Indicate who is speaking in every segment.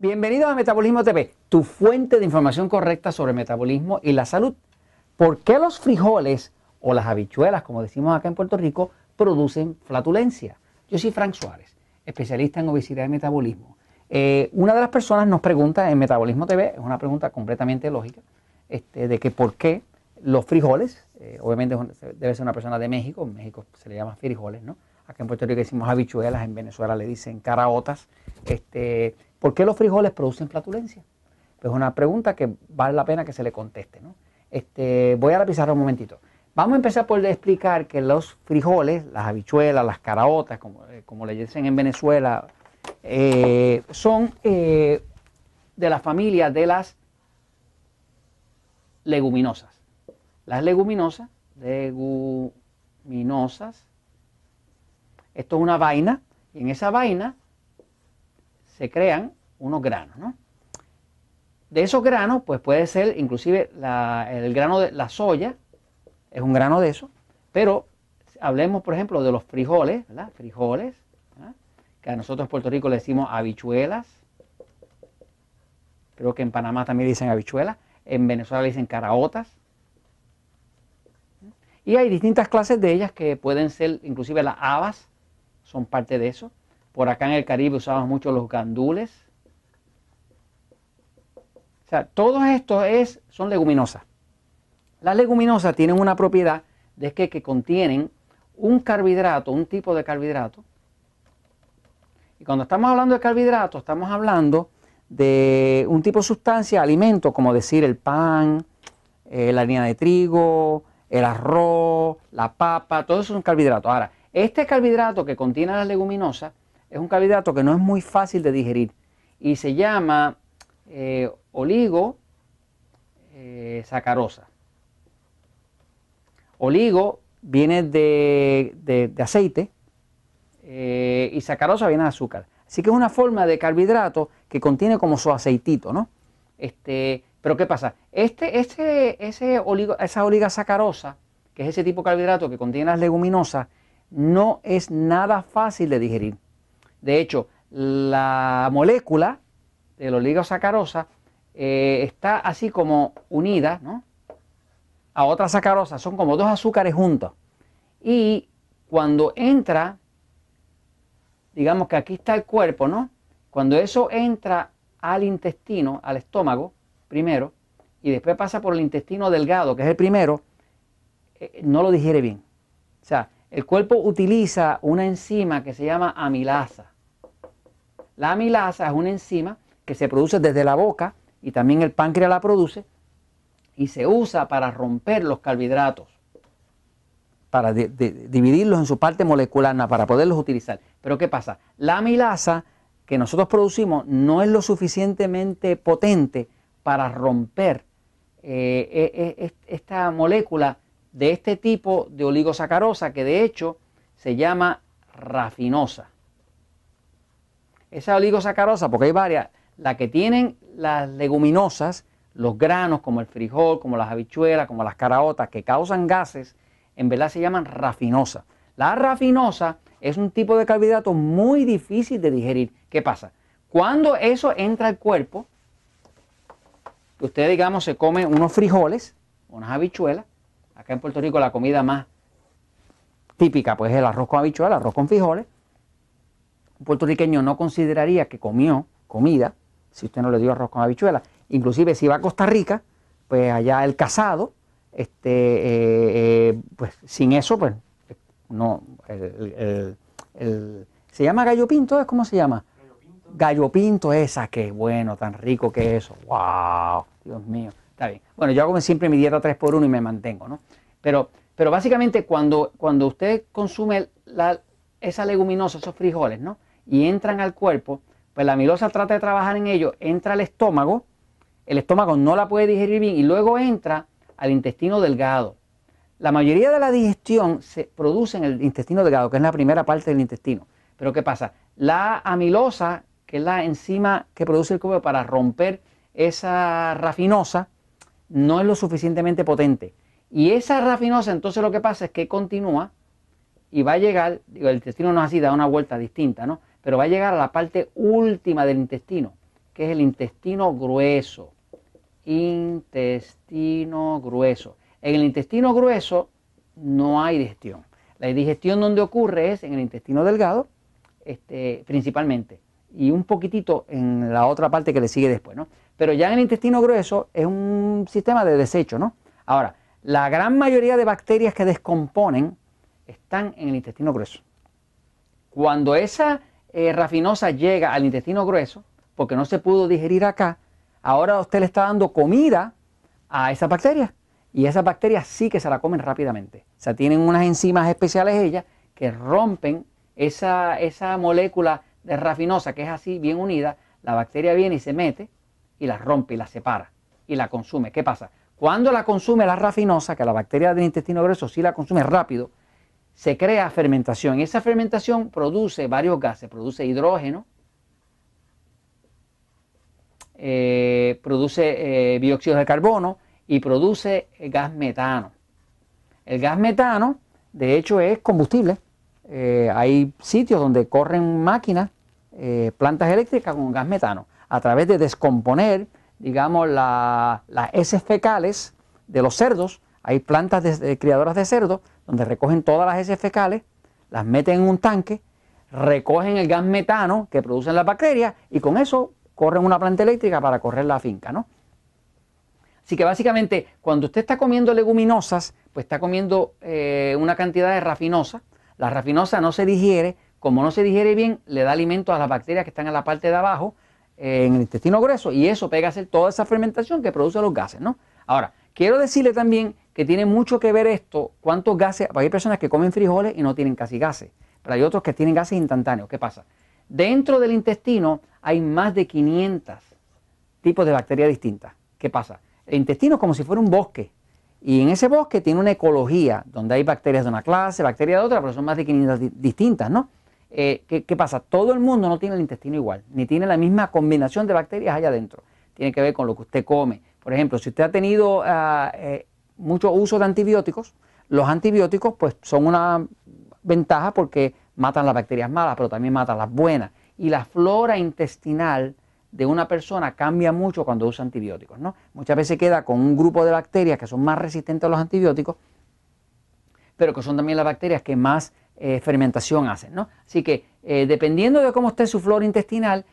Speaker 1: Bienvenidos a Metabolismo TV, tu fuente de información correcta sobre metabolismo y la salud. ¿Por qué los frijoles o las habichuelas, como decimos acá en Puerto Rico, producen flatulencia? Yo soy Frank Suárez, especialista en obesidad y metabolismo. Eh, una de las personas nos pregunta en Metabolismo TV, es una pregunta completamente lógica, este, de que por qué los frijoles, eh, obviamente debe ser una persona de México, en México se le llama frijoles, ¿no? Acá en Puerto Rico decimos habichuelas, en Venezuela le dicen caraotas. Este, ¿Por qué los frijoles producen flatulencia? Pues es una pregunta que vale la pena que se le conteste. Este, voy a la pizarra un momentito. Vamos a empezar por explicar que los frijoles, las habichuelas, las caraotas, como, eh, como le dicen en Venezuela, eh, son eh, de la familia de las leguminosas. Las leguminosas, leguminosas, esto es una vaina, y en esa vaina se crean unos granos, ¿no? De esos granos, pues puede ser inclusive el grano de la soya, es un grano de eso, pero hablemos, por ejemplo, de los frijoles, ¿verdad? Frijoles, que a nosotros en Puerto Rico le decimos habichuelas, creo que en Panamá también dicen habichuelas, en Venezuela le dicen caraotas, y hay distintas clases de ellas que pueden ser, inclusive las habas, son parte de eso. Por acá en el Caribe usamos mucho los gandules. O sea, todo esto es, son leguminosas. Las leguminosas tienen una propiedad de que, que contienen un carbohidrato, un tipo de carbohidrato. Y cuando estamos hablando de carbohidratos, estamos hablando de un tipo de sustancia, alimento, como decir el pan, eh, la harina de trigo, el arroz, la papa, todo eso son carbohidratos. Ahora, este carbohidrato que contiene las leguminosas es un carbohidrato que no es muy fácil de digerir y se llama eh, oligo eh. Oligo viene de, aceite eh, y sacarosa viene de azúcar. Así que es una forma de carbohidrato que contiene como su aceitito, ¿no? Este, pero ¿qué pasa? Este, este, ese oligo, esa oliga sacarosa, que es ese tipo de carbohidrato que contiene las leguminosas, no es nada fácil de digerir. De hecho, la molécula del oligosacarosa eh, está así como unida a otra sacarosa. Son como dos azúcares juntos. Y cuando entra, digamos que aquí está el cuerpo, ¿no? Cuando eso entra al intestino, al estómago, primero, y después pasa por el intestino delgado, que es el primero, eh, no lo digiere bien. O sea, el cuerpo utiliza una enzima que se llama amilasa. La amilasa es una enzima que se produce desde la boca y también el páncreas la produce y se usa para romper los carbohidratos, para dividirlos en su parte molecular, para poderlos utilizar. Pero ¿qué pasa? La amilasa que nosotros producimos no es lo suficientemente potente para romper eh, eh, eh, esta molécula de este tipo de oligosacarosa que de hecho se llama rafinosa. Esa oligosacarosa, porque hay varias, la que tienen las leguminosas, los granos como el frijol, como las habichuelas, como las caraotas, que causan gases, en verdad se llaman rafinosa. La rafinosa es un tipo de carbohidrato muy difícil de digerir. ¿Qué pasa? Cuando eso entra al cuerpo, usted digamos se come unos frijoles, unas habichuelas, Acá en Puerto Rico la comida más típica pues es el arroz con habichuelas, el arroz con frijoles. Un puertorriqueño no consideraría que comió comida si usted no le dio arroz con habichuelas. Inclusive si va a Costa Rica, pues allá el casado, este, eh, eh, pues sin eso, pues no, se llama gallo pinto, ¿es cómo se llama? Gallo pinto. Gallo pinto, esa, qué bueno, tan rico que es eso. ¡Wow! Dios mío. Está bien. Bueno, yo hago siempre mi dieta 3x1 y me mantengo, ¿no? Pero, pero básicamente cuando, cuando usted consume esa leguminosa, esos frijoles, ¿no? Y entran al cuerpo, pues la amilosa trata de trabajar en ello, entra al estómago, el estómago no la puede digerir bien y luego entra al intestino delgado. La mayoría de la digestión se produce en el intestino delgado, que es la primera parte del intestino. Pero ¿qué pasa? La amilosa, que es la enzima que produce el cuerpo para romper esa rafinosa, no es lo suficientemente potente. Y esa rafinosa, entonces lo que pasa es que continúa y va a llegar, digo, el intestino no es así, da una vuelta distinta, ¿no? Pero va a llegar a la parte última del intestino, que es el intestino grueso. Intestino grueso. En el intestino grueso no hay digestión. La digestión donde ocurre es en el intestino delgado, este, principalmente, y un poquitito en la otra parte que le sigue después, ¿no? Pero ya en el intestino grueso es un sistema de desecho, ¿no? Ahora, la gran mayoría de bacterias que descomponen están en el intestino grueso. Cuando esa eh, rafinosa llega al intestino grueso, porque no se pudo digerir acá, ahora usted le está dando comida a esa bacteria y esas bacterias sí que se la comen rápidamente. O sea, tienen unas enzimas especiales ellas que rompen esa, esa molécula de rafinosa que es así bien unida, la bacteria viene y se mete y la rompe y la separa y la consume. ¿Qué pasa? Cuando la consume la rafinosa, que la bacteria del intestino grueso sí la consume rápido, se crea fermentación y esa fermentación produce varios gases, produce hidrógeno, eh, produce eh, dióxido de carbono y produce gas metano. El gas metano, de hecho, es combustible. Eh, hay sitios donde corren máquinas, plantas eléctricas con gas metano, a través de descomponer, digamos, las heces fecales de los cerdos. Hay plantas de, criadoras de cerdos donde recogen todas las heces fecales, las meten en un tanque, recogen el gas metano que producen las bacterias y con eso corren una planta eléctrica para correr la finca, ¿no? Así que básicamente cuando usted está comiendo leguminosas, pues está comiendo eh, una cantidad de rafinosa. La rafinosa no se digiere, como no se digiere bien, le da alimento a las bacterias que están en la parte de abajo, eh, en el intestino grueso, y eso pega a hacer toda esa fermentación que produce los gases, ¿no? Ahora, quiero decirle también que tiene mucho que ver esto, cuántos gases, hay personas que comen frijoles y no tienen casi gases, pero hay otros que tienen gases instantáneos. ¿Qué pasa? Dentro del intestino hay más de 500 tipos de bacterias distintas. ¿Qué pasa? El intestino es como si fuera un bosque. Y en ese bosque tiene una ecología, donde hay bacterias de una clase, bacterias de otra, pero son más de 500 distintas, ¿no? Eh, ¿qué, pasa? Todo el mundo no tiene el intestino igual, ni tiene la misma combinación de bacterias allá adentro. Tiene que ver con lo que usted come. Por ejemplo, si usted ha tenido eh, mucho uso de antibióticos, los antibióticos pues son una ventaja porque matan las bacterias malas, pero también matan las buenas. Y la flora intestinal de una persona cambia mucho cuando usa antibióticos. ¿no? Muchas veces queda con un grupo de bacterias que son más resistentes a los antibióticos, pero que son también las bacterias que más eh, fermentación hacen. ¿no? Así que eh, dependiendo de cómo esté su flora intestinal,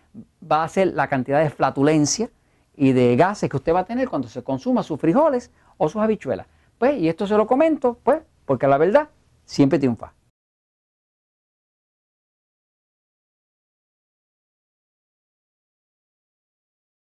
Speaker 1: va a ser la cantidad de flatulencia y de gases que usted va a tener cuando se consuma sus frijoles o sus habichuelas. Pues, y esto se lo comento, pues, porque la verdad siempre triunfa.